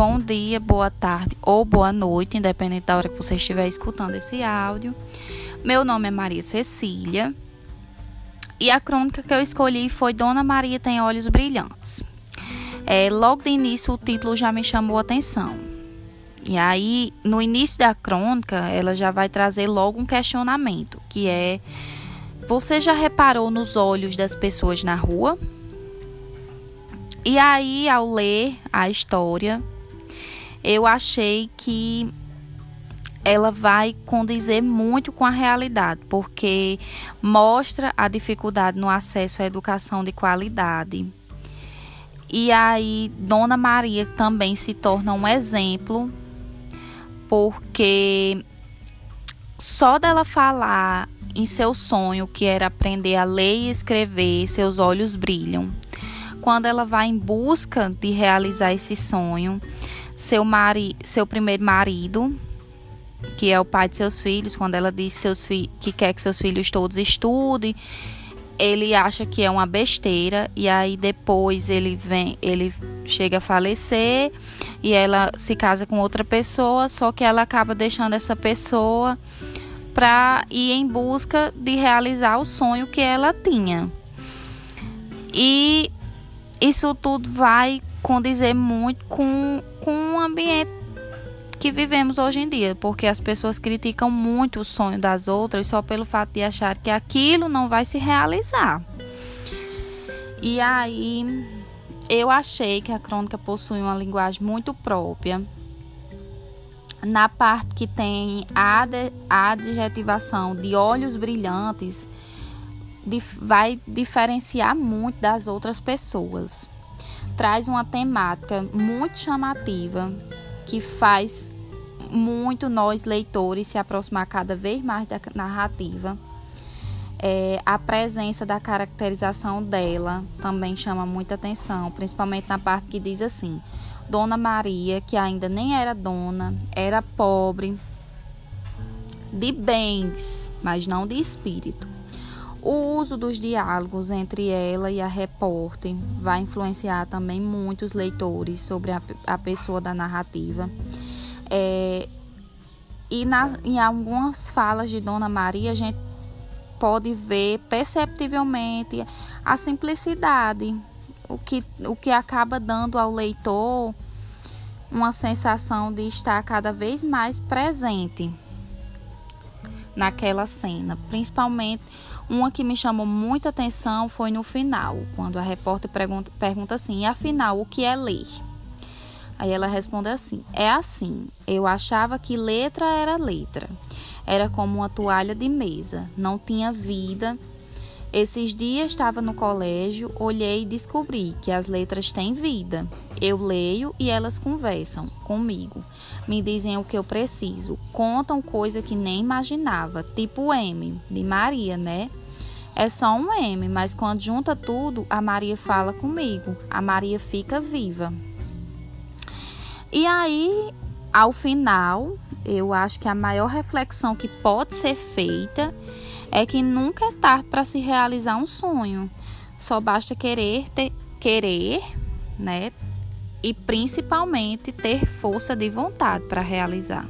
bom dia, boa tarde ou boa noite, independente da hora que você estiver escutando esse áudio. Meu nome é Maria Cecília e a crônica que eu escolhi foi Dona Maria tem olhos brilhantes. É, logo de início o título já me chamou a atenção. E aí, no início da crônica, ela já vai trazer logo um questionamento, que é: Você já reparou nos olhos das pessoas na rua? E aí, ao ler a história, eu achei que ela vai condizer muito com a realidade, porque mostra a dificuldade no acesso à educação de qualidade. E aí, Dona Maria também se torna um exemplo, porque só dela falar em seu sonho, que era aprender a ler e escrever, seus olhos brilham quando ela vai em busca de realizar esse sonho, seu, mari, seu primeiro marido, que é o pai de seus filhos, quando ela diz seus que quer que seus filhos todos estudem, ele acha que é uma besteira e aí depois ele vem, ele chega a falecer e ela se casa com outra pessoa, só que ela acaba deixando essa pessoa para ir em busca de realizar o sonho que ela tinha. E isso tudo vai condizer muito com, com o ambiente que vivemos hoje em dia, porque as pessoas criticam muito o sonho das outras só pelo fato de achar que aquilo não vai se realizar. E aí eu achei que a crônica possui uma linguagem muito própria. Na parte que tem a adjetivação de olhos brilhantes, vai diferenciar muito das outras pessoas. Traz uma temática muito chamativa que faz muito nós leitores se aproximar cada vez mais da narrativa. É, a presença da caracterização dela também chama muita atenção, principalmente na parte que diz assim: Dona Maria, que ainda nem era dona, era pobre de bens, mas não de espírito. O uso dos diálogos entre ela e a repórter vai influenciar também muitos leitores sobre a, a pessoa da narrativa. É, e na, em algumas falas de Dona Maria, a gente pode ver perceptivelmente a simplicidade, o que, o que acaba dando ao leitor uma sensação de estar cada vez mais presente naquela cena, principalmente uma que me chamou muita atenção foi no final, quando a repórter pergunta, pergunta assim: afinal, o que é ler? Aí ela responde assim: é assim, eu achava que letra era letra. Era como uma toalha de mesa, não tinha vida. Esses dias estava no colégio, olhei e descobri que as letras têm vida. Eu leio e elas conversam comigo. Me dizem o que eu preciso, contam coisa que nem imaginava, tipo M, de Maria, né? É só um M, mas quando junta tudo, a Maria fala comigo. A Maria fica viva. E aí, ao final, eu acho que a maior reflexão que pode ser feita é que nunca é tarde para se realizar um sonho. Só basta querer ter, querer, né? E principalmente ter força de vontade para realizar.